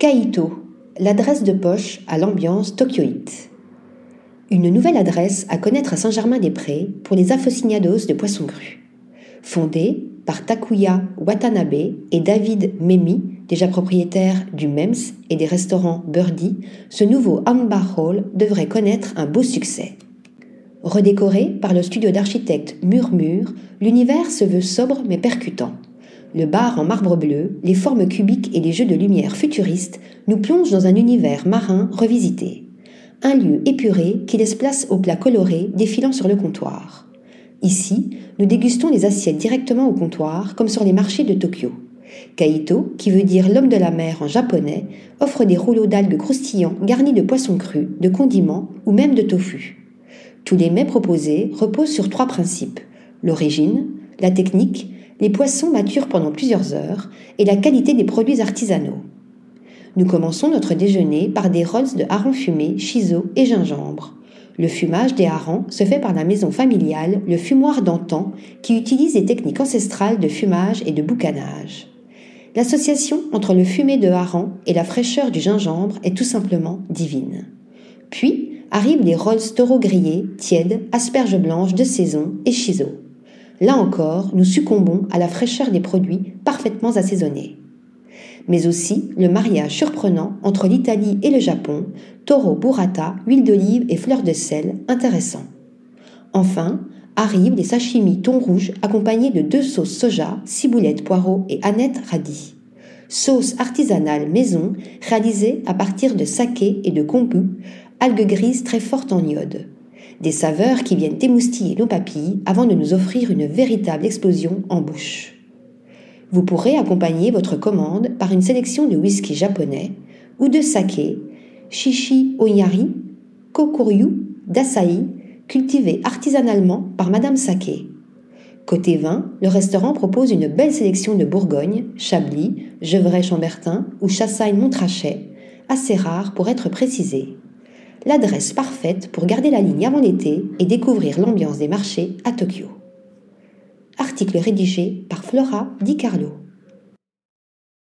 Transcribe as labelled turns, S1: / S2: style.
S1: Kaito, l'adresse de poche à l'ambiance tokyoïte. Une nouvelle adresse à connaître à Saint-Germain-des-Prés pour les afosignados de poissons crus. Fondée par Takuya Watanabe et David Memi, déjà propriétaire du MEMS et des restaurants Birdie, ce nouveau Ambar Hall devrait connaître un beau succès. Redécoré par le studio d'architecte Murmure, l'univers se veut sobre mais percutant. Le bar en marbre bleu, les formes cubiques et les jeux de lumière futuristes nous plongent dans un univers marin revisité. Un lieu épuré qui laisse place aux plats colorés défilant sur le comptoir. Ici, nous dégustons les assiettes directement au comptoir, comme sur les marchés de Tokyo. Kaito, qui veut dire l'homme de la mer en japonais, offre des rouleaux d'algues croustillants garnis de poissons crus, de condiments ou même de tofu. Tous les mets proposés reposent sur trois principes l'origine, la technique les poissons maturent pendant plusieurs heures et la qualité des produits artisanaux. Nous commençons notre déjeuner par des rolls de harengs fumés, chiso et gingembre. Le fumage des harengs se fait par la maison familiale, le fumoir d'antan, qui utilise des techniques ancestrales de fumage et de boucanage. L'association entre le fumé de hareng et la fraîcheur du gingembre est tout simplement divine. Puis arrivent les rolls taureaux grillés, tièdes, asperges blanches de saison et chiso. Là encore, nous succombons à la fraîcheur des produits parfaitement assaisonnés. Mais aussi le mariage surprenant entre l'Italie et le Japon, taureau burrata, huile d'olive et fleurs de sel, intéressant. Enfin, arrivent les sashimi thon rouge accompagnés de deux sauces soja, ciboulette poireau et aneth radis. Sauce artisanale maison réalisée à partir de saké et de kombu, algues grises très fortes en iode des saveurs qui viennent émoustiller nos papilles avant de nous offrir une véritable explosion en bouche. Vous pourrez accompagner votre commande par une sélection de whisky japonais ou de saké, shishi onyari, kokuryu, d'asahi, cultivés artisanalement par Madame Saké. Côté vin, le restaurant propose une belle sélection de Bourgogne, Chablis, Gevrey-Chambertin ou Chassagne-Montrachet, assez rares pour être précisés l'adresse parfaite pour garder la ligne avant l'été et découvrir l'ambiance des marchés à Tokyo. Article rédigé par Flora Di Carlo.